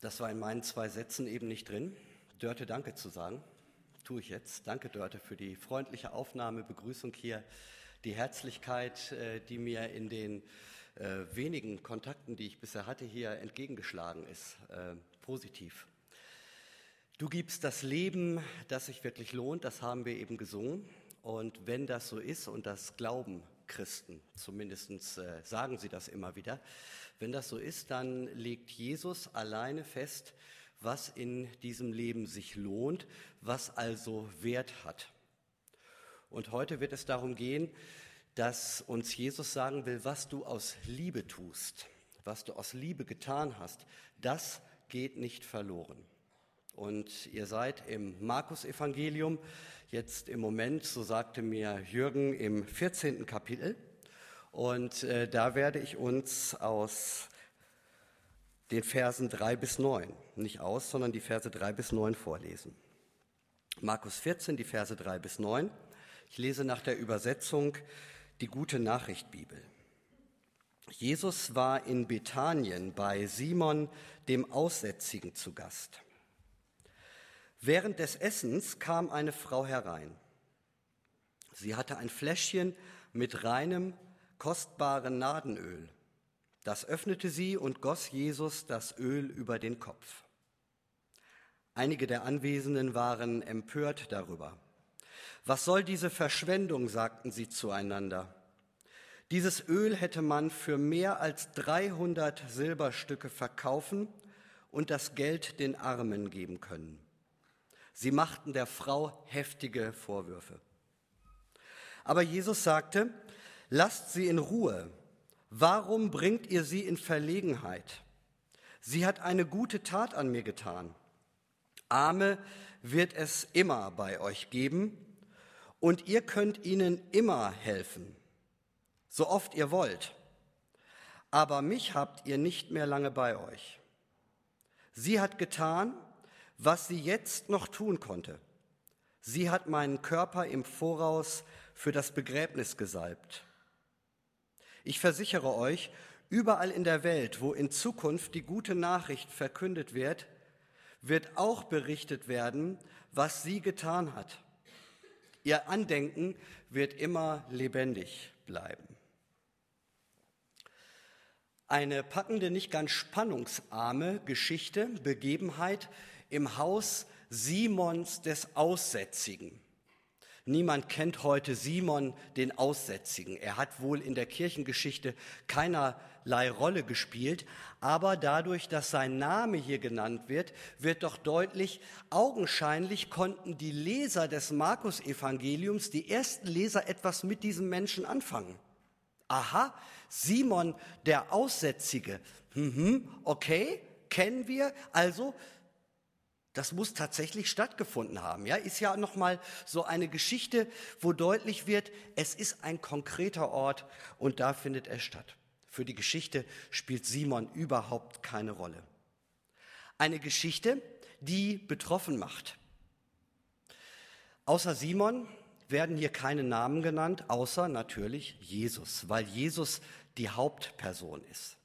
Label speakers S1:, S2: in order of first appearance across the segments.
S1: Das war in meinen zwei Sätzen eben nicht drin. Dörte Danke zu sagen, tue ich jetzt. Danke, Dörte, für die freundliche Aufnahme, Begrüßung hier, die Herzlichkeit, äh, die mir in den äh, wenigen Kontakten, die ich bisher hatte, hier entgegengeschlagen ist. Äh, positiv. Du gibst das Leben, das sich wirklich lohnt, das haben wir eben gesungen. Und wenn das so ist, und das glauben Christen, zumindest äh, sagen sie das immer wieder, wenn das so ist, dann legt Jesus alleine fest, was in diesem Leben sich lohnt, was also Wert hat. Und heute wird es darum gehen, dass uns Jesus sagen will, was du aus Liebe tust, was du aus Liebe getan hast, das geht nicht verloren. Und ihr seid im Markus-Evangelium jetzt im Moment, so sagte mir Jürgen, im 14. Kapitel. Und äh, da werde ich uns aus den Versen 3 bis 9, nicht aus, sondern die Verse 3 bis 9 vorlesen. Markus 14, die Verse 3 bis 9. Ich lese nach der Übersetzung die Gute Nachricht Bibel. Jesus war in Bethanien bei Simon dem Aussätzigen zu Gast. Während des Essens kam eine Frau herein. Sie hatte ein Fläschchen mit reinem, kostbaren Nadenöl. Das öffnete sie und goss Jesus das Öl über den Kopf. Einige der Anwesenden waren empört darüber. Was soll diese Verschwendung, sagten sie zueinander. Dieses Öl hätte man für mehr als 300 Silberstücke verkaufen und das Geld den Armen geben können. Sie machten der Frau heftige Vorwürfe. Aber Jesus sagte, lasst sie in Ruhe. Warum bringt ihr sie in Verlegenheit? Sie hat eine gute Tat an mir getan. Arme wird es immer bei euch geben und ihr könnt ihnen immer helfen, so oft ihr wollt. Aber mich habt ihr nicht mehr lange bei euch. Sie hat getan, was sie jetzt noch tun konnte. Sie hat meinen Körper im Voraus für das Begräbnis gesalbt. Ich versichere euch, überall in der Welt, wo in Zukunft die gute Nachricht verkündet wird, wird auch berichtet werden, was sie getan hat. Ihr Andenken wird immer lebendig bleiben. Eine packende, nicht ganz spannungsarme Geschichte, Begebenheit, im Haus Simons des Aussätzigen. Niemand kennt heute Simon den Aussätzigen. Er hat wohl in der Kirchengeschichte keinerlei Rolle gespielt, aber dadurch, dass sein Name hier genannt wird, wird doch deutlich, augenscheinlich konnten die Leser des Markus-Evangeliums, die ersten Leser, etwas mit diesem Menschen anfangen. Aha, Simon der Aussätzige. Mhm, okay, kennen wir. Also das muss tatsächlich stattgefunden haben. Ja, ist ja noch mal so eine Geschichte, wo deutlich wird, es ist ein konkreter Ort und da findet er statt. Für die Geschichte spielt Simon überhaupt keine Rolle. Eine Geschichte, die betroffen macht. Außer Simon werden hier keine Namen genannt, außer natürlich Jesus, weil Jesus die Hauptperson ist.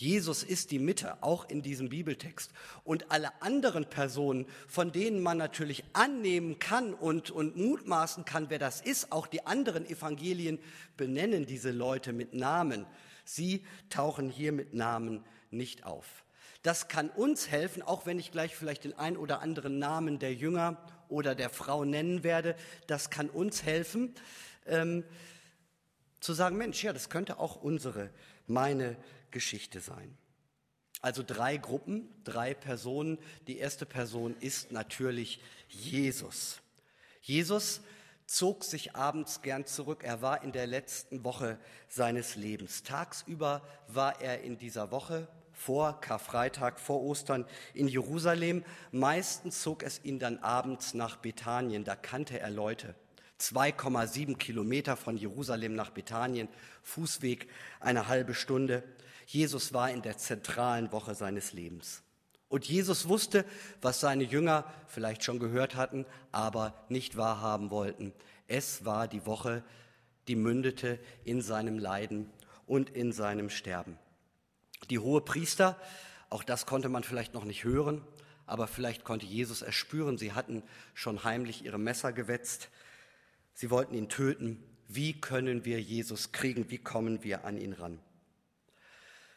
S1: Jesus ist die Mitte, auch in diesem Bibeltext. Und alle anderen Personen, von denen man natürlich annehmen kann und, und mutmaßen kann, wer das ist, auch die anderen Evangelien benennen diese Leute mit Namen. Sie tauchen hier mit Namen nicht auf. Das kann uns helfen, auch wenn ich gleich vielleicht den ein oder anderen Namen der Jünger oder der Frau nennen werde. Das kann uns helfen, ähm, zu sagen, Mensch, ja, das könnte auch unsere, meine Geschichte sein. Also drei Gruppen, drei Personen. Die erste Person ist natürlich Jesus. Jesus zog sich abends gern zurück. Er war in der letzten Woche seines Lebens. Tagsüber war er in dieser Woche vor Karfreitag, vor Ostern in Jerusalem. Meistens zog es ihn dann abends nach Bethanien. Da kannte er Leute. 2,7 Kilometer von Jerusalem nach Bethanien, Fußweg eine halbe Stunde. Jesus war in der zentralen Woche seines Lebens. Und Jesus wusste, was seine Jünger vielleicht schon gehört hatten, aber nicht wahrhaben wollten. Es war die Woche, die mündete in seinem Leiden und in seinem Sterben. Die hohe Priester Auch das konnte man vielleicht noch nicht hören, aber vielleicht konnte Jesus erspüren. Sie hatten schon heimlich ihre Messer gewetzt. Sie wollten ihn töten. Wie können wir Jesus kriegen? Wie kommen wir an ihn ran?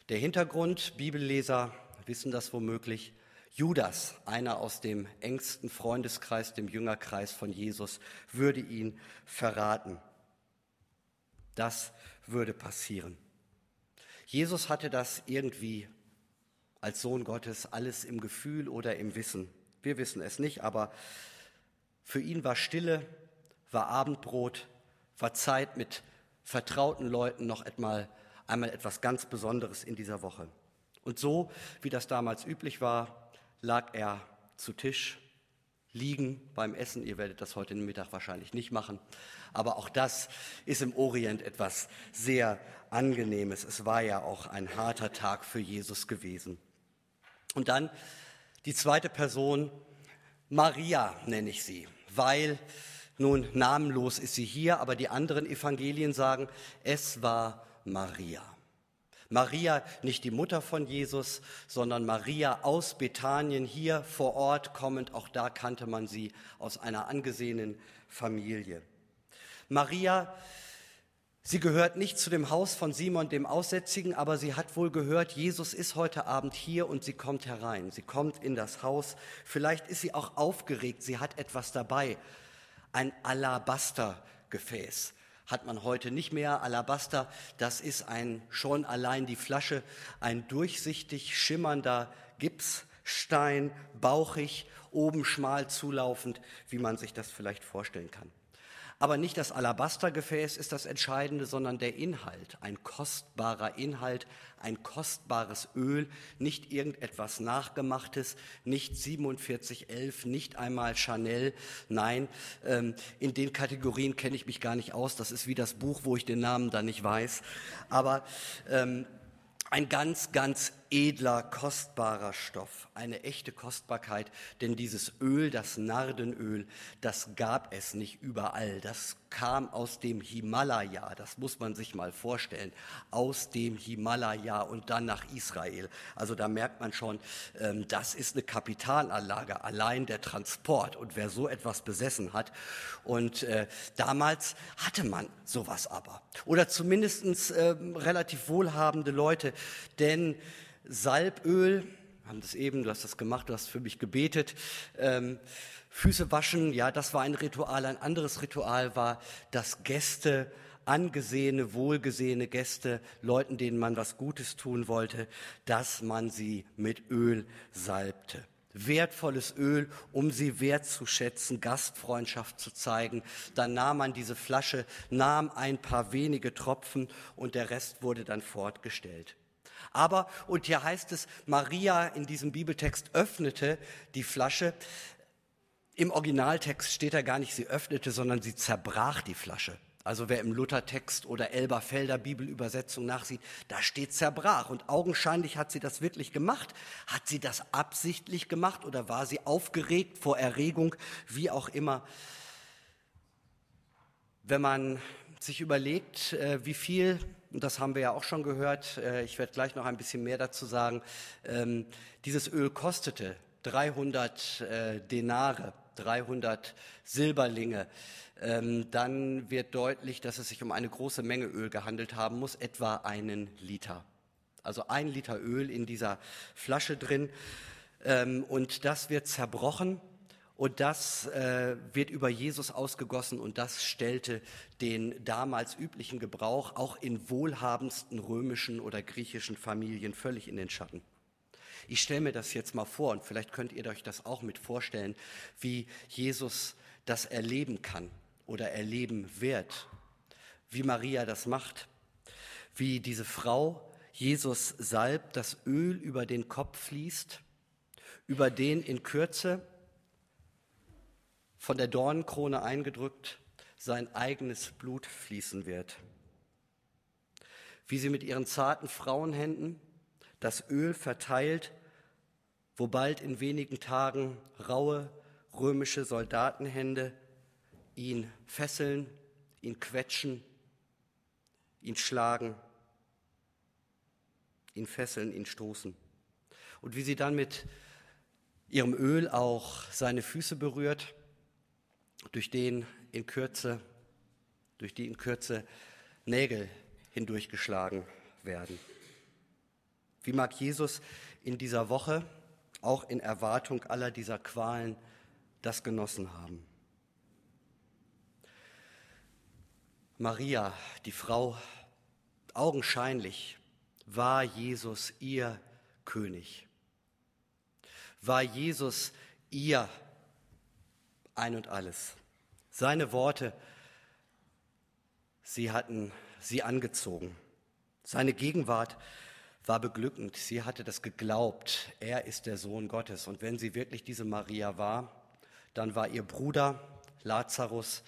S1: Der Hintergrund, Bibelleser wissen das womöglich, Judas, einer aus dem engsten Freundeskreis, dem Jüngerkreis von Jesus, würde ihn verraten. Das würde passieren. Jesus hatte das irgendwie als Sohn Gottes alles im Gefühl oder im Wissen. Wir wissen es nicht, aber für ihn war Stille, war Abendbrot, war Zeit mit vertrauten Leuten noch einmal, einmal etwas ganz Besonderes in dieser Woche. Und so, wie das damals üblich war, lag er zu Tisch, liegen beim Essen. Ihr werdet das heute Mittag wahrscheinlich nicht machen. Aber auch das ist im Orient etwas sehr Angenehmes. Es war ja auch ein harter Tag für Jesus gewesen. Und dann die zweite Person, Maria nenne ich sie, weil nun namenlos ist sie hier, aber die anderen Evangelien sagen, es war Maria. Maria, nicht die Mutter von Jesus, sondern Maria aus Bethanien, hier vor Ort kommend, auch da kannte man sie aus einer angesehenen Familie. Maria, sie gehört nicht zu dem Haus von Simon dem Aussätzigen, aber sie hat wohl gehört, Jesus ist heute Abend hier und sie kommt herein. Sie kommt in das Haus. Vielleicht ist sie auch aufgeregt, sie hat etwas dabei. Ein Alabastergefäß hat man heute nicht mehr. Alabaster, das ist ein schon allein die Flasche, ein durchsichtig schimmernder Gipsstein, bauchig, oben schmal zulaufend, wie man sich das vielleicht vorstellen kann. Aber nicht das Alabastergefäß ist das Entscheidende, sondern der Inhalt, ein kostbarer Inhalt, ein kostbares Öl, nicht irgendetwas Nachgemachtes, nicht 4711, nicht einmal Chanel. Nein, ähm, in den Kategorien kenne ich mich gar nicht aus. Das ist wie das Buch, wo ich den Namen dann nicht weiß. Aber ähm, ein ganz, ganz edler, kostbarer Stoff, eine echte Kostbarkeit, denn dieses Öl, das Nardenöl, das gab es nicht überall. Das kam aus dem Himalaya, das muss man sich mal vorstellen, aus dem Himalaya und dann nach Israel. Also da merkt man schon, ähm, das ist eine Kapitalanlage, allein der Transport und wer so etwas besessen hat. Und äh, damals hatte man sowas aber. Oder zumindest äh, relativ wohlhabende Leute, denn Salböl, haben das eben, du hast das gemacht, du hast für mich gebetet. Ähm, Füße waschen, ja, das war ein Ritual. Ein anderes Ritual war, dass Gäste, angesehene, wohlgesehene Gäste, Leuten, denen man was Gutes tun wollte, dass man sie mit Öl salbte. Wertvolles Öl, um sie wertzuschätzen, Gastfreundschaft zu zeigen. Dann nahm man diese Flasche, nahm ein paar wenige Tropfen und der Rest wurde dann fortgestellt. Aber, und hier heißt es, Maria in diesem Bibeltext öffnete die Flasche. Im Originaltext steht da gar nicht, sie öffnete, sondern sie zerbrach die Flasche. Also wer im Luthertext oder Elberfelder Bibelübersetzung nachsieht, da steht zerbrach. Und augenscheinlich hat sie das wirklich gemacht. Hat sie das absichtlich gemacht oder war sie aufgeregt vor Erregung, wie auch immer. Wenn man sich überlegt, äh, wie viel und das haben wir ja auch schon gehört, äh, ich werde gleich noch ein bisschen mehr dazu sagen, ähm, dieses Öl kostete 300 äh, Denare, 300 Silberlinge. Ähm, dann wird deutlich, dass es sich um eine große Menge Öl gehandelt haben muss, etwa einen Liter. Also ein Liter Öl in dieser Flasche drin. Ähm, und das wird zerbrochen und das äh, wird über Jesus ausgegossen und das stellte den damals üblichen Gebrauch auch in wohlhabendsten römischen oder griechischen Familien völlig in den Schatten. Ich stelle mir das jetzt mal vor und vielleicht könnt ihr euch das auch mit vorstellen, wie Jesus das erleben kann oder erleben wird, wie Maria das macht, wie diese Frau Jesus salbt, das Öl über den Kopf fließt, über den in Kürze von der Dornenkrone eingedrückt, sein eigenes Blut fließen wird. Wie sie mit ihren zarten Frauenhänden das Öl verteilt, wo bald in wenigen Tagen raue römische Soldatenhände ihn fesseln, ihn quetschen, ihn schlagen, ihn fesseln, ihn stoßen. und wie sie dann mit ihrem Öl auch seine Füße berührt, durch den in Kürze, durch die in Kürze Nägel hindurchgeschlagen werden. Wie mag Jesus in dieser Woche, auch in Erwartung aller dieser Qualen, das genossen haben? Maria, die Frau, augenscheinlich war Jesus ihr König. War Jesus ihr ein und alles. Seine Worte, sie hatten sie angezogen. Seine Gegenwart war beglückend. Sie hatte das geglaubt. Er ist der Sohn Gottes. Und wenn sie wirklich diese Maria war, dann war ihr Bruder Lazarus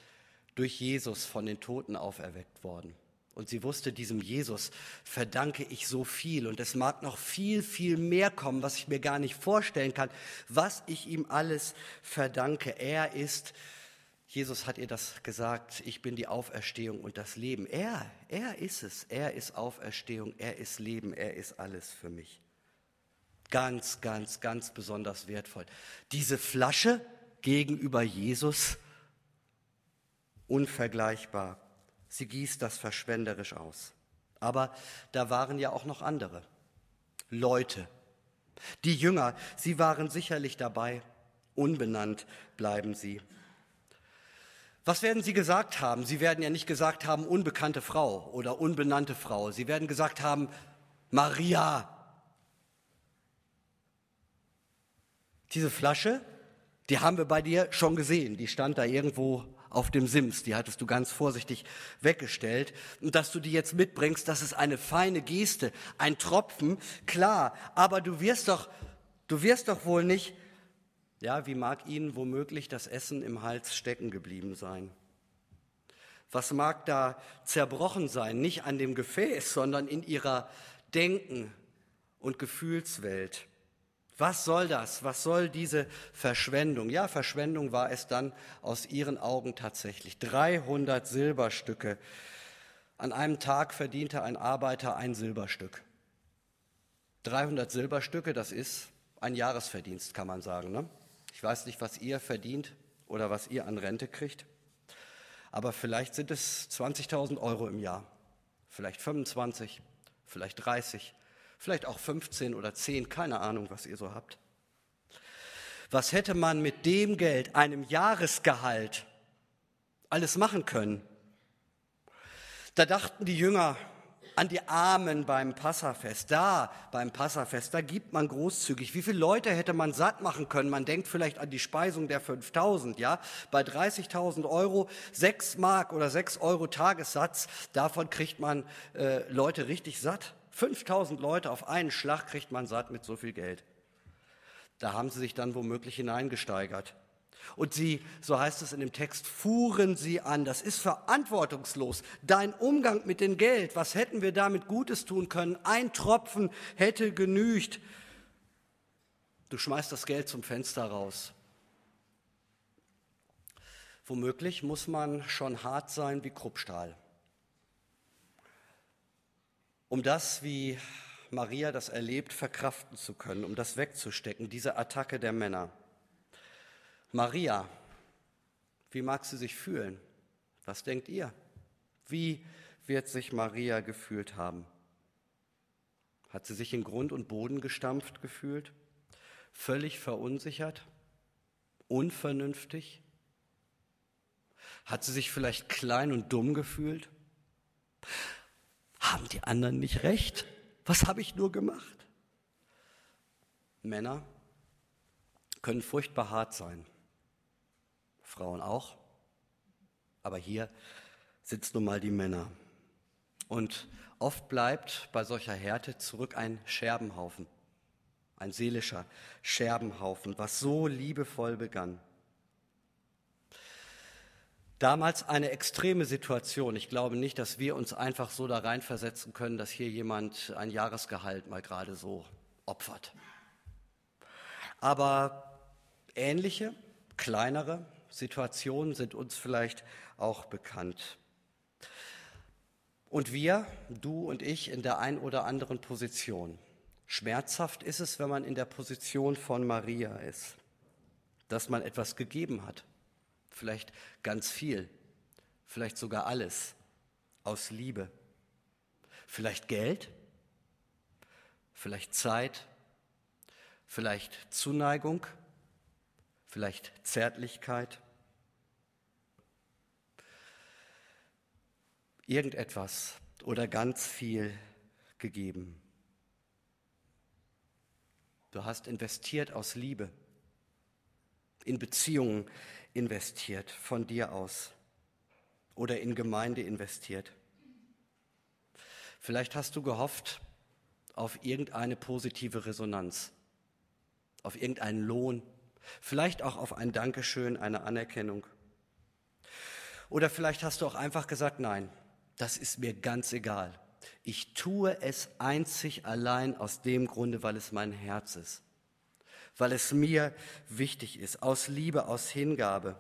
S1: durch Jesus von den Toten auferweckt worden. Und sie wusste, diesem Jesus verdanke ich so viel. Und es mag noch viel, viel mehr kommen, was ich mir gar nicht vorstellen kann, was ich ihm alles verdanke. Er ist, Jesus hat ihr das gesagt, ich bin die Auferstehung und das Leben. Er, er ist es. Er ist Auferstehung, er ist Leben, er ist alles für mich. Ganz, ganz, ganz besonders wertvoll. Diese Flasche gegenüber Jesus, unvergleichbar. Sie gießt das verschwenderisch aus. Aber da waren ja auch noch andere Leute. Die Jünger, sie waren sicherlich dabei. Unbenannt bleiben sie. Was werden sie gesagt haben? Sie werden ja nicht gesagt haben, unbekannte Frau oder unbenannte Frau. Sie werden gesagt haben, Maria. Diese Flasche, die haben wir bei dir schon gesehen. Die stand da irgendwo auf dem Sims, die hattest du ganz vorsichtig weggestellt. Und dass du die jetzt mitbringst, das ist eine feine Geste, ein Tropfen, klar, aber du wirst doch, du wirst doch wohl nicht, ja, wie mag ihnen womöglich das Essen im Hals stecken geblieben sein? Was mag da zerbrochen sein? Nicht an dem Gefäß, sondern in ihrer Denken- und Gefühlswelt. Was soll das? Was soll diese Verschwendung? Ja, Verschwendung war es dann aus ihren Augen tatsächlich. 300 Silberstücke. An einem Tag verdiente ein Arbeiter ein Silberstück. 300 Silberstücke, das ist ein Jahresverdienst, kann man sagen. Ne? Ich weiß nicht, was ihr verdient oder was ihr an Rente kriegt, aber vielleicht sind es 20.000 Euro im Jahr, vielleicht 25, vielleicht 30, vielleicht auch 15 oder 10, keine Ahnung, was ihr so habt. Was hätte man mit dem Geld, einem Jahresgehalt, alles machen können? Da dachten die Jünger an die Armen beim Passafest. Da beim Passafest, da gibt man großzügig. Wie viele Leute hätte man satt machen können? Man denkt vielleicht an die Speisung der 5000, ja? Bei 30.000 Euro, 6 Mark oder 6 Euro Tagessatz, davon kriegt man äh, Leute richtig satt. 5000 Leute auf einen Schlag kriegt man satt mit so viel Geld. Da haben sie sich dann womöglich hineingesteigert. Und sie, so heißt es in dem Text, fuhren sie an. Das ist verantwortungslos. Dein Umgang mit dem Geld, was hätten wir damit Gutes tun können? Ein Tropfen hätte genügt. Du schmeißt das Geld zum Fenster raus. Womöglich muss man schon hart sein wie Kruppstahl um das, wie Maria das erlebt, verkraften zu können, um das wegzustecken, diese Attacke der Männer. Maria, wie mag sie sich fühlen? Was denkt ihr? Wie wird sich Maria gefühlt haben? Hat sie sich in Grund und Boden gestampft gefühlt? Völlig verunsichert? Unvernünftig? Hat sie sich vielleicht klein und dumm gefühlt? Haben die anderen nicht recht? Was habe ich nur gemacht? Männer können furchtbar hart sein. Frauen auch. Aber hier sitzen nun mal die Männer. Und oft bleibt bei solcher Härte zurück ein Scherbenhaufen, ein seelischer Scherbenhaufen, was so liebevoll begann. Damals eine extreme Situation. Ich glaube nicht, dass wir uns einfach so da reinversetzen können, dass hier jemand ein Jahresgehalt mal gerade so opfert. Aber ähnliche, kleinere Situationen sind uns vielleicht auch bekannt. Und wir, du und ich, in der ein oder anderen Position, Schmerzhaft ist es, wenn man in der Position von Maria ist, dass man etwas gegeben hat, vielleicht ganz viel, vielleicht sogar alles, aus Liebe, vielleicht Geld, vielleicht Zeit, vielleicht Zuneigung, vielleicht Zärtlichkeit, irgendetwas oder ganz viel gegeben. Du hast investiert aus Liebe, in Beziehungen investiert von dir aus oder in Gemeinde investiert. Vielleicht hast du gehofft auf irgendeine positive Resonanz, auf irgendeinen Lohn, vielleicht auch auf ein Dankeschön, eine Anerkennung. Oder vielleicht hast du auch einfach gesagt, nein, das ist mir ganz egal. Ich tue es einzig allein aus dem Grunde, weil es mein Herz ist, weil es mir wichtig ist, aus Liebe, aus Hingabe.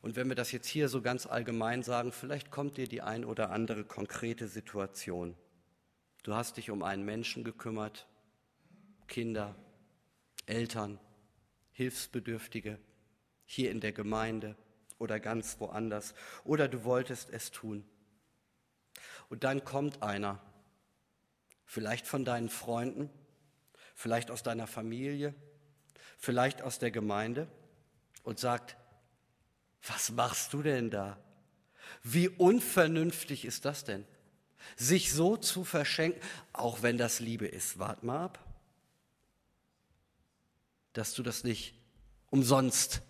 S1: Und wenn wir das jetzt hier so ganz allgemein sagen, vielleicht kommt dir die ein oder andere konkrete Situation. Du hast dich um einen Menschen gekümmert, Kinder, Eltern, Hilfsbedürftige, hier in der Gemeinde oder ganz woanders, oder du wolltest es tun. Und dann kommt einer, vielleicht von deinen Freunden, vielleicht aus deiner Familie, vielleicht aus der Gemeinde und sagt, was machst du denn da? Wie unvernünftig ist das denn? Sich so zu verschenken, auch wenn das Liebe ist. Wart mal ab, dass du das nicht umsonst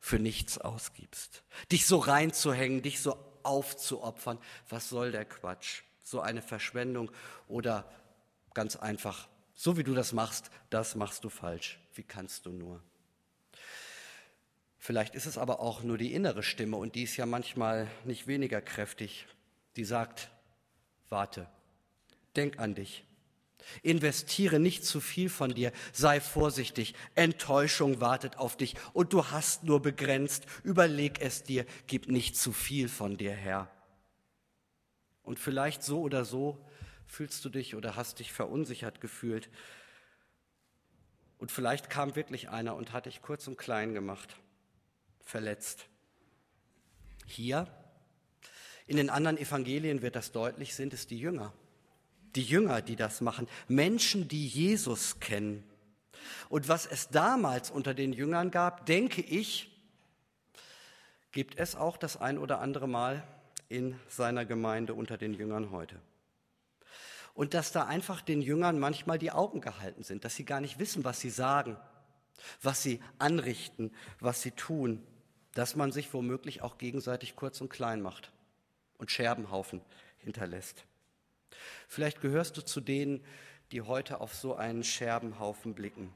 S1: für nichts ausgibst. Dich so reinzuhängen, dich so aufzuopfern. Was soll der Quatsch? So eine Verschwendung oder ganz einfach, so wie du das machst, das machst du falsch. Wie kannst du nur? Vielleicht ist es aber auch nur die innere Stimme und die ist ja manchmal nicht weniger kräftig, die sagt, warte, denk an dich, Investiere nicht zu viel von dir, sei vorsichtig, Enttäuschung wartet auf dich. Und du hast nur begrenzt, überleg es dir, gib nicht zu viel von dir her. Und vielleicht so oder so fühlst du dich oder hast dich verunsichert gefühlt. Und vielleicht kam wirklich einer und hat dich kurz und klein gemacht, verletzt. Hier, in den anderen Evangelien wird das deutlich, sind es die Jünger die Jünger, die das machen, Menschen, die Jesus kennen. Und was es damals unter den Jüngern gab, denke ich, gibt es auch das ein oder andere Mal in seiner Gemeinde unter den Jüngern heute. Und dass da einfach den Jüngern manchmal die Augen gehalten sind, dass sie gar nicht wissen, was sie sagen, was sie anrichten, was sie tun, dass man sich womöglich auch gegenseitig kurz und klein macht und Scherbenhaufen hinterlässt. Vielleicht gehörst du zu denen, die heute auf so einen Scherbenhaufen blicken,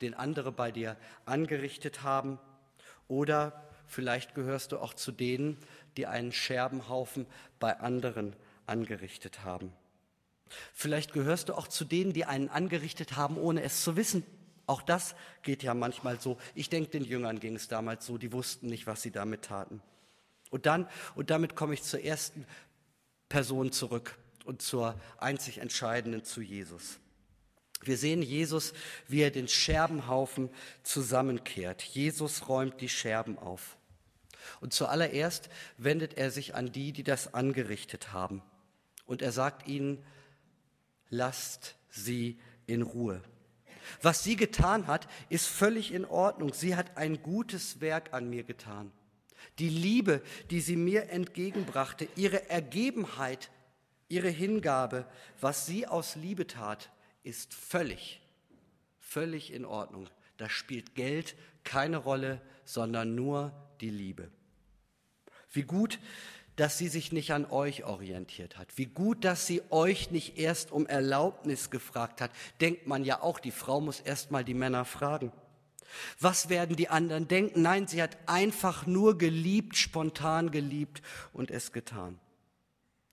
S1: den andere bei dir angerichtet haben. Oder vielleicht gehörst du auch zu denen, die einen Scherbenhaufen bei anderen angerichtet haben. Vielleicht gehörst du auch zu denen, die einen angerichtet haben, ohne es zu wissen. Auch das geht ja manchmal so. Ich denke, den Jüngern ging es damals so, die wussten nicht, was sie damit taten. Und dann, und damit komme ich zur ersten Person zurück und zur einzig Entscheidenden zu Jesus. Wir sehen Jesus, wie er den Scherbenhaufen zusammenkehrt. Jesus räumt die Scherben auf. Und zuallererst wendet er sich an die, die das angerichtet haben. Und er sagt ihnen, lasst sie in Ruhe. Was sie getan hat, ist völlig in Ordnung. Sie hat ein gutes Werk an mir getan. Die Liebe, die sie mir entgegenbrachte, ihre Ergebenheit Ihre Hingabe, was sie aus Liebe tat, ist völlig, völlig in Ordnung. Da spielt Geld keine Rolle, sondern nur die Liebe. Wie gut, dass sie sich nicht an euch orientiert hat. Wie gut, dass sie euch nicht erst um Erlaubnis gefragt hat. Denkt man ja auch, die Frau muss erst mal die Männer fragen. Was werden die anderen denken? Nein, sie hat einfach nur geliebt, spontan geliebt und es getan.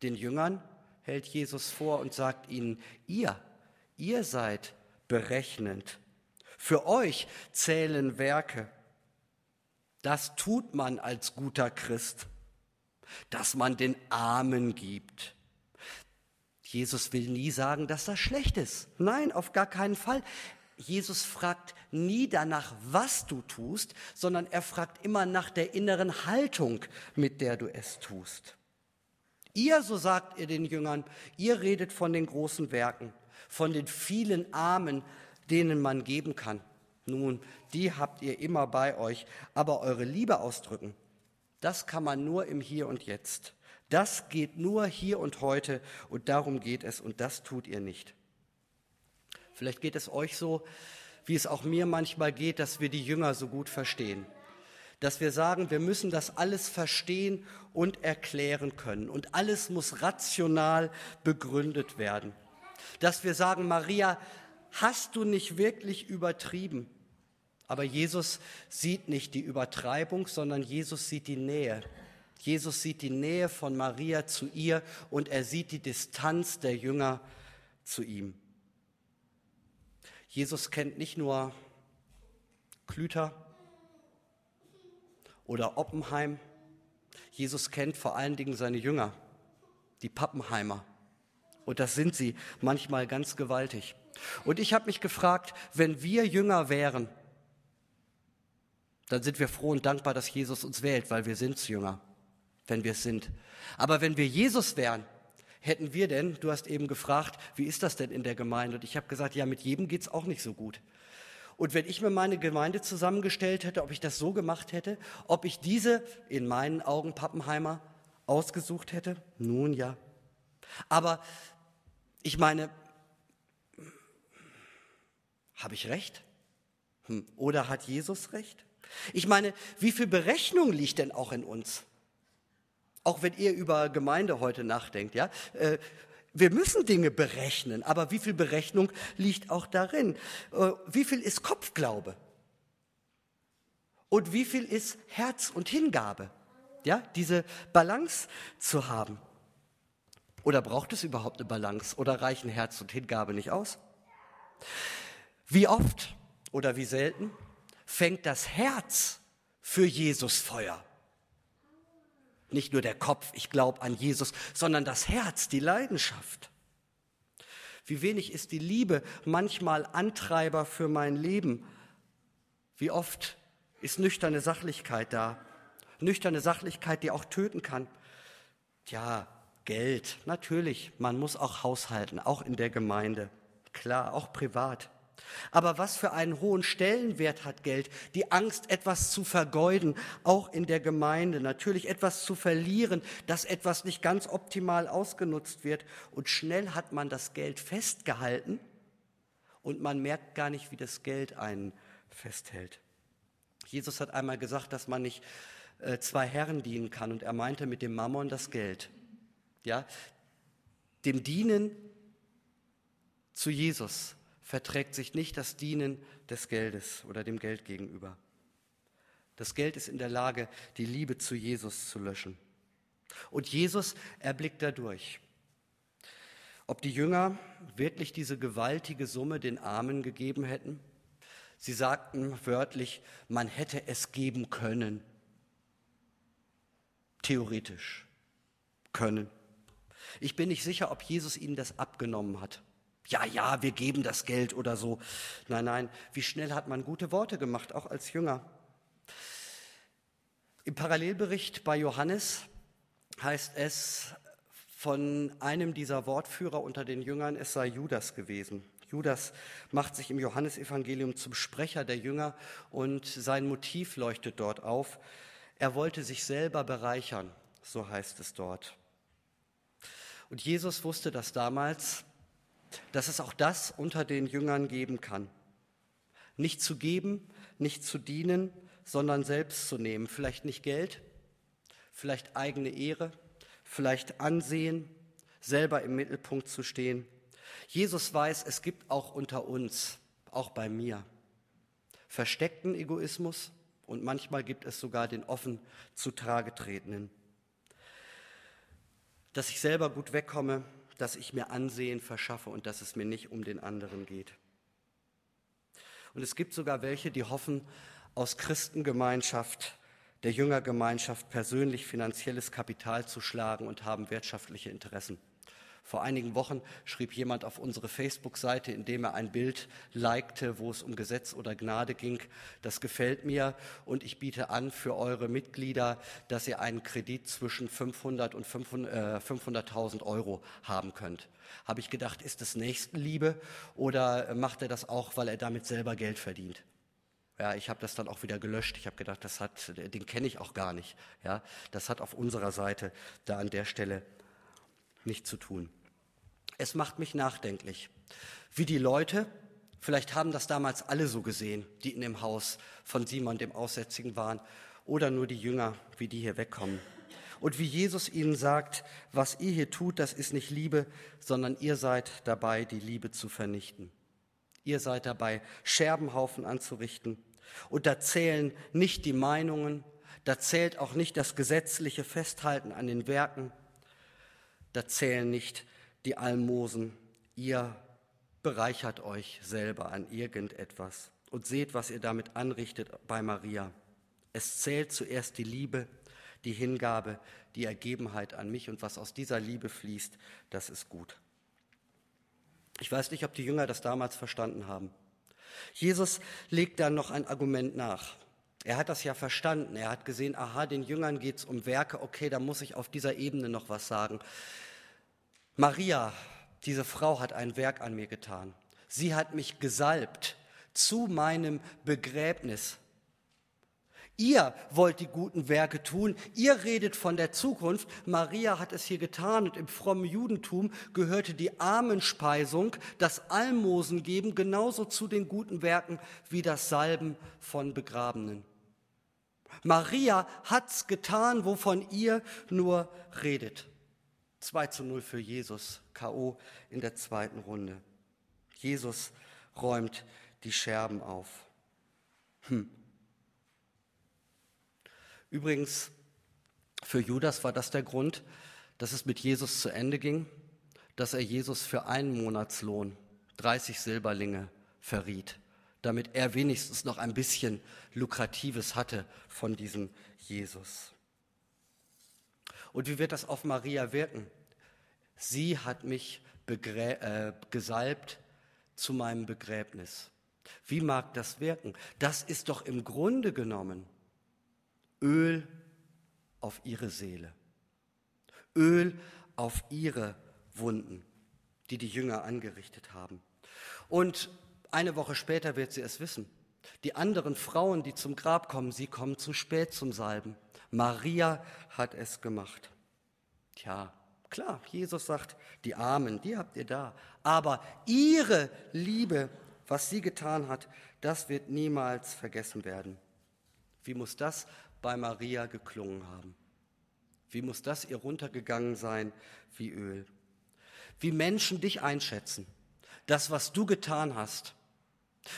S1: Den Jüngern hält Jesus vor und sagt ihnen, ihr, ihr seid berechnend. Für euch zählen Werke. Das tut man als guter Christ, dass man den Armen gibt. Jesus will nie sagen, dass das schlecht ist. Nein, auf gar keinen Fall. Jesus fragt nie danach, was du tust, sondern er fragt immer nach der inneren Haltung, mit der du es tust. Ihr, so sagt ihr den Jüngern, ihr redet von den großen Werken, von den vielen Armen, denen man geben kann. Nun, die habt ihr immer bei euch, aber eure Liebe ausdrücken, das kann man nur im Hier und Jetzt. Das geht nur hier und heute und darum geht es und das tut ihr nicht. Vielleicht geht es euch so, wie es auch mir manchmal geht, dass wir die Jünger so gut verstehen. Dass wir sagen, wir müssen das alles verstehen und erklären können. Und alles muss rational begründet werden. Dass wir sagen, Maria, hast du nicht wirklich übertrieben? Aber Jesus sieht nicht die Übertreibung, sondern Jesus sieht die Nähe. Jesus sieht die Nähe von Maria zu ihr und er sieht die Distanz der Jünger zu ihm. Jesus kennt nicht nur Klüter oder Oppenheim, Jesus kennt vor allen Dingen seine Jünger, die Pappenheimer. Und das sind sie manchmal ganz gewaltig. Und ich habe mich gefragt, wenn wir Jünger wären, dann sind wir froh und dankbar, dass Jesus uns wählt, weil wir sind Jünger, wenn wir es sind. Aber wenn wir Jesus wären, hätten wir denn, du hast eben gefragt, wie ist das denn in der Gemeinde? Und ich habe gesagt, ja, mit jedem geht es auch nicht so gut. Und wenn ich mir meine Gemeinde zusammengestellt hätte, ob ich das so gemacht hätte, ob ich diese, in meinen Augen Pappenheimer, ausgesucht hätte? Nun ja. Aber ich meine, habe ich recht? Hm. Oder hat Jesus recht? Ich meine, wie viel Berechnung liegt denn auch in uns? Auch wenn ihr über Gemeinde heute nachdenkt, ja. Äh, wir müssen Dinge berechnen, aber wie viel Berechnung liegt auch darin? Äh, wie viel ist Kopfglaube? Und wie viel ist Herz und Hingabe? Ja, diese Balance zu haben. Oder braucht es überhaupt eine Balance? Oder reichen Herz und Hingabe nicht aus? Wie oft oder wie selten fängt das Herz für Jesus Feuer? Nicht nur der Kopf, ich glaube an Jesus, sondern das Herz, die Leidenschaft. Wie wenig ist die Liebe manchmal Antreiber für mein Leben? Wie oft ist nüchterne Sachlichkeit da? Nüchterne Sachlichkeit, die auch töten kann. Tja, Geld, natürlich, man muss auch haushalten, auch in der Gemeinde. Klar, auch privat. Aber was für einen hohen Stellenwert hat Geld? Die Angst, etwas zu vergeuden, auch in der Gemeinde. Natürlich etwas zu verlieren, dass etwas nicht ganz optimal ausgenutzt wird. Und schnell hat man das Geld festgehalten und man merkt gar nicht, wie das Geld einen festhält. Jesus hat einmal gesagt, dass man nicht äh, zwei Herren dienen kann und er meinte mit dem Mammon das Geld. Ja, dem Dienen zu Jesus verträgt sich nicht das Dienen des Geldes oder dem Geld gegenüber. Das Geld ist in der Lage, die Liebe zu Jesus zu löschen. Und Jesus erblickt dadurch, ob die Jünger wirklich diese gewaltige Summe den Armen gegeben hätten. Sie sagten wörtlich, man hätte es geben können. Theoretisch können. Ich bin nicht sicher, ob Jesus ihnen das abgenommen hat ja, ja, wir geben das Geld oder so. Nein, nein, wie schnell hat man gute Worte gemacht, auch als Jünger. Im Parallelbericht bei Johannes heißt es von einem dieser Wortführer unter den Jüngern, es sei Judas gewesen. Judas macht sich im Johannesevangelium zum Sprecher der Jünger und sein Motiv leuchtet dort auf. Er wollte sich selber bereichern, so heißt es dort. Und Jesus wusste das damals dass es auch das unter den Jüngern geben kann. Nicht zu geben, nicht zu dienen, sondern selbst zu nehmen. Vielleicht nicht Geld, vielleicht eigene Ehre, vielleicht Ansehen, selber im Mittelpunkt zu stehen. Jesus weiß, es gibt auch unter uns, auch bei mir, versteckten Egoismus und manchmal gibt es sogar den offen zutage tretenden. Dass ich selber gut wegkomme, dass ich mir Ansehen verschaffe und dass es mir nicht um den anderen geht. Und es gibt sogar welche, die hoffen, aus Christengemeinschaft, der Jüngergemeinschaft persönlich finanzielles Kapital zu schlagen und haben wirtschaftliche Interessen. Vor einigen Wochen schrieb jemand auf unsere Facebook-Seite, indem er ein Bild likte, wo es um Gesetz oder Gnade ging. Das gefällt mir und ich biete an für eure Mitglieder, dass ihr einen Kredit zwischen 500 und 500.000 äh, Euro haben könnt. Habe ich gedacht, ist das Nächstenliebe oder macht er das auch, weil er damit selber Geld verdient? Ja, ich habe das dann auch wieder gelöscht. Ich habe gedacht, das hat, den kenne ich auch gar nicht. Ja, das hat auf unserer Seite da an der Stelle nicht zu tun. Es macht mich nachdenklich, wie die Leute, vielleicht haben das damals alle so gesehen, die in dem Haus von Simon dem Aussätzigen waren, oder nur die Jünger, wie die hier wegkommen. Und wie Jesus ihnen sagt, was ihr hier tut, das ist nicht Liebe, sondern ihr seid dabei, die Liebe zu vernichten. Ihr seid dabei, Scherbenhaufen anzurichten. Und da zählen nicht die Meinungen, da zählt auch nicht das gesetzliche Festhalten an den Werken, da zählen nicht die Almosen. Ihr bereichert euch selber an irgendetwas und seht, was ihr damit anrichtet bei Maria. Es zählt zuerst die Liebe, die Hingabe, die Ergebenheit an mich und was aus dieser Liebe fließt, das ist gut. Ich weiß nicht, ob die Jünger das damals verstanden haben. Jesus legt dann noch ein Argument nach. Er hat das ja verstanden. Er hat gesehen, aha, den Jüngern geht es um Werke. Okay, da muss ich auf dieser Ebene noch was sagen. Maria, diese Frau hat ein Werk an mir getan. Sie hat mich gesalbt zu meinem Begräbnis. Ihr wollt die guten Werke tun, ihr redet von der Zukunft. Maria hat es hier getan und im frommen Judentum gehörte die Armenspeisung, das Almosen geben genauso zu den guten Werken wie das Salben von Begrabenen. Maria hat's getan, wovon ihr nur redet. 2 zu 0 für Jesus, K.O. in der zweiten Runde. Jesus räumt die Scherben auf. Hm. Übrigens, für Judas war das der Grund, dass es mit Jesus zu Ende ging, dass er Jesus für einen Monatslohn 30 Silberlinge verriet, damit er wenigstens noch ein bisschen Lukratives hatte von diesem Jesus. Und wie wird das auf Maria wirken? Sie hat mich äh, gesalbt zu meinem Begräbnis. Wie mag das wirken? Das ist doch im Grunde genommen Öl auf ihre Seele. Öl auf ihre Wunden, die die Jünger angerichtet haben. Und eine Woche später wird sie es wissen. Die anderen Frauen, die zum Grab kommen, sie kommen zu spät zum Salben. Maria hat es gemacht. Tja, klar, Jesus sagt, die Armen, die habt ihr da. Aber ihre Liebe, was sie getan hat, das wird niemals vergessen werden. Wie muss das bei Maria geklungen haben? Wie muss das ihr runtergegangen sein wie Öl? Wie Menschen dich einschätzen, das, was du getan hast,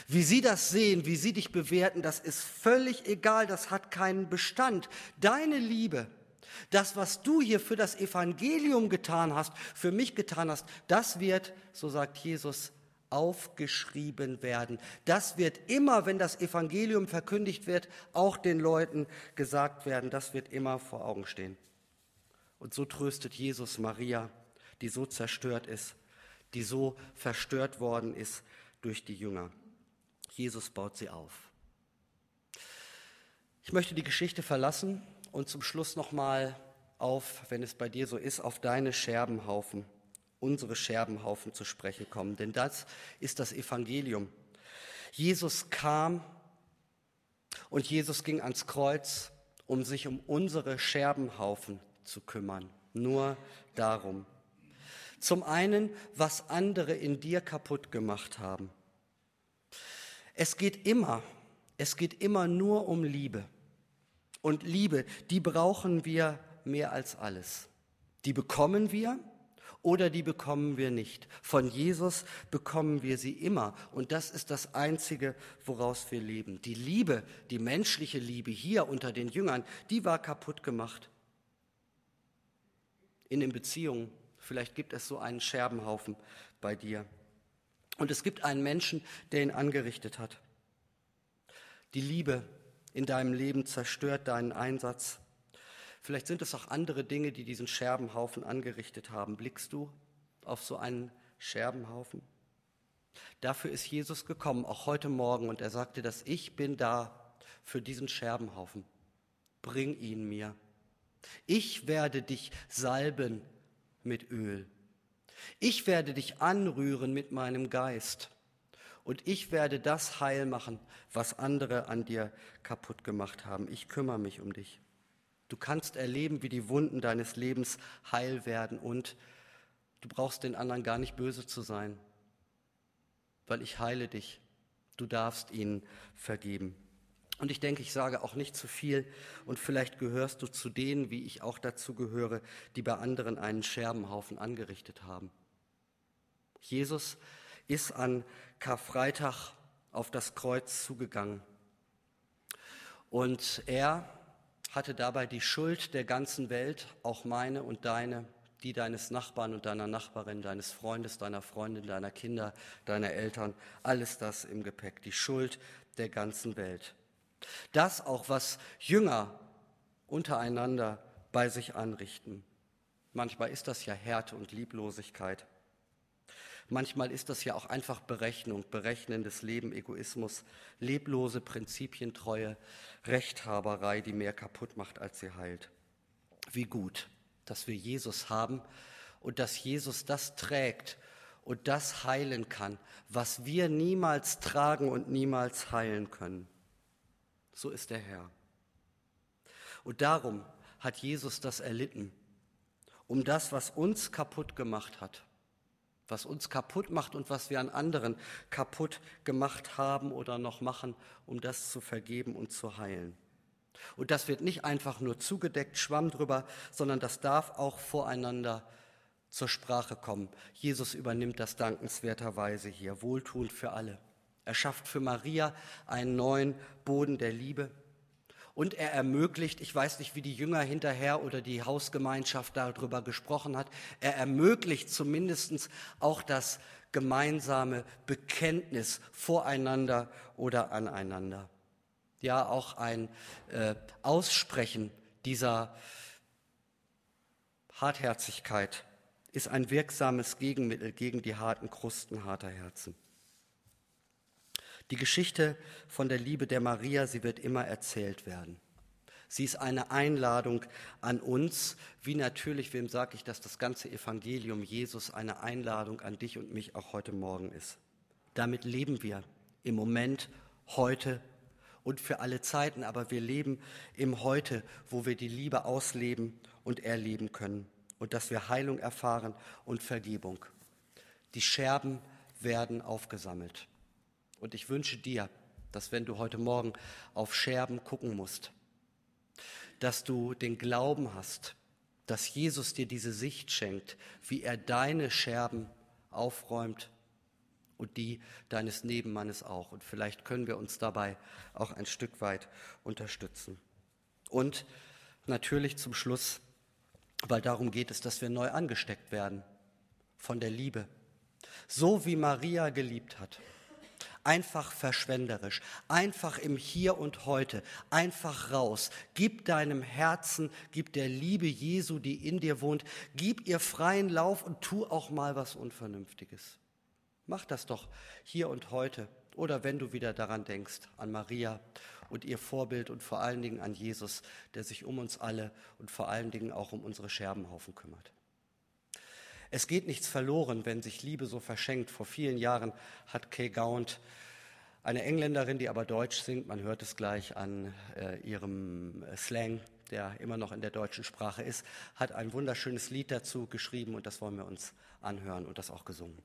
S1: wie sie das sehen, wie sie dich bewerten, das ist völlig egal, das hat keinen Bestand. Deine Liebe, das, was du hier für das Evangelium getan hast, für mich getan hast, das wird, so sagt Jesus, aufgeschrieben werden. Das wird immer, wenn das Evangelium verkündigt wird, auch den Leuten gesagt werden. Das wird immer vor Augen stehen. Und so tröstet Jesus Maria, die so zerstört ist, die so verstört worden ist durch die Jünger. Jesus baut sie auf. Ich möchte die Geschichte verlassen und zum Schluss nochmal auf, wenn es bei dir so ist, auf deine Scherbenhaufen, unsere Scherbenhaufen zu sprechen kommen. Denn das ist das Evangelium. Jesus kam und Jesus ging ans Kreuz, um sich um unsere Scherbenhaufen zu kümmern. Nur darum. Zum einen, was andere in dir kaputt gemacht haben. Es geht immer, es geht immer nur um Liebe. Und Liebe, die brauchen wir mehr als alles. Die bekommen wir oder die bekommen wir nicht. Von Jesus bekommen wir sie immer. Und das ist das Einzige, woraus wir leben. Die Liebe, die menschliche Liebe hier unter den Jüngern, die war kaputt gemacht. In den Beziehungen, vielleicht gibt es so einen Scherbenhaufen bei dir. Und es gibt einen Menschen, der ihn angerichtet hat. Die Liebe in deinem Leben zerstört deinen Einsatz. Vielleicht sind es auch andere Dinge, die diesen Scherbenhaufen angerichtet haben. Blickst du auf so einen Scherbenhaufen? Dafür ist Jesus gekommen, auch heute Morgen, und er sagte, dass ich bin da für diesen Scherbenhaufen. Bring ihn mir. Ich werde dich salben mit Öl. Ich werde dich anrühren mit meinem Geist. Und ich werde das heil machen, was andere an dir kaputt gemacht haben. Ich kümmere mich um dich. Du kannst erleben, wie die Wunden deines Lebens heil werden und du brauchst den anderen gar nicht böse zu sein, weil ich heile dich. Du darfst ihnen vergeben. Und ich denke, ich sage auch nicht zu viel und vielleicht gehörst du zu denen, wie ich auch dazu gehöre, die bei anderen einen Scherbenhaufen angerichtet haben. Jesus ist an Karfreitag auf das Kreuz zugegangen und er hatte dabei die Schuld der ganzen Welt, auch meine und deine, die deines Nachbarn und deiner Nachbarin, deines Freundes, deiner Freundin, deiner Kinder, deiner Eltern, alles das im Gepäck, die Schuld der ganzen Welt. Das auch, was Jünger untereinander bei sich anrichten. Manchmal ist das ja Härte und Lieblosigkeit. Manchmal ist das ja auch einfach Berechnung, berechnendes Leben, Egoismus, leblose Prinzipientreue, Rechthaberei, die mehr kaputt macht, als sie heilt. Wie gut, dass wir Jesus haben und dass Jesus das trägt und das heilen kann, was wir niemals tragen und niemals heilen können so ist der Herr. Und darum hat Jesus das erlitten, um das, was uns kaputt gemacht hat, was uns kaputt macht und was wir an anderen kaputt gemacht haben oder noch machen, um das zu vergeben und zu heilen. Und das wird nicht einfach nur zugedeckt, Schwamm drüber, sondern das darf auch voreinander zur Sprache kommen. Jesus übernimmt das dankenswerterweise hier, wohltuend für alle. Er schafft für Maria einen neuen Boden der Liebe. Und er ermöglicht, ich weiß nicht, wie die Jünger hinterher oder die Hausgemeinschaft darüber gesprochen hat, er ermöglicht zumindest auch das gemeinsame Bekenntnis voreinander oder aneinander. Ja, auch ein äh, Aussprechen dieser Hartherzigkeit ist ein wirksames Gegenmittel gegen die harten Krusten harter Herzen. Die Geschichte von der Liebe der Maria, sie wird immer erzählt werden. Sie ist eine Einladung an uns, wie natürlich, wem sage ich, dass das ganze Evangelium Jesus eine Einladung an dich und mich auch heute Morgen ist. Damit leben wir im Moment, heute und für alle Zeiten, aber wir leben im Heute, wo wir die Liebe ausleben und erleben können und dass wir Heilung erfahren und Vergebung. Die Scherben werden aufgesammelt. Und ich wünsche dir, dass wenn du heute Morgen auf Scherben gucken musst, dass du den Glauben hast, dass Jesus dir diese Sicht schenkt, wie er deine Scherben aufräumt und die deines Nebenmannes auch. Und vielleicht können wir uns dabei auch ein Stück weit unterstützen. Und natürlich zum Schluss, weil darum geht es, dass wir neu angesteckt werden von der Liebe. So wie Maria geliebt hat einfach verschwenderisch, einfach im Hier und Heute, einfach raus. Gib deinem Herzen, gib der Liebe Jesu, die in dir wohnt, gib ihr freien Lauf und tu auch mal was Unvernünftiges. Mach das doch hier und heute oder wenn du wieder daran denkst, an Maria und ihr Vorbild und vor allen Dingen an Jesus, der sich um uns alle und vor allen Dingen auch um unsere Scherbenhaufen kümmert. Es geht nichts verloren, wenn sich Liebe so verschenkt. Vor vielen Jahren hat Kay Gaunt, eine Engländerin, die aber Deutsch singt, man hört es gleich an äh, ihrem äh, Slang, der immer noch in der deutschen Sprache ist, hat ein wunderschönes Lied dazu geschrieben und das wollen wir uns anhören und das auch gesungen.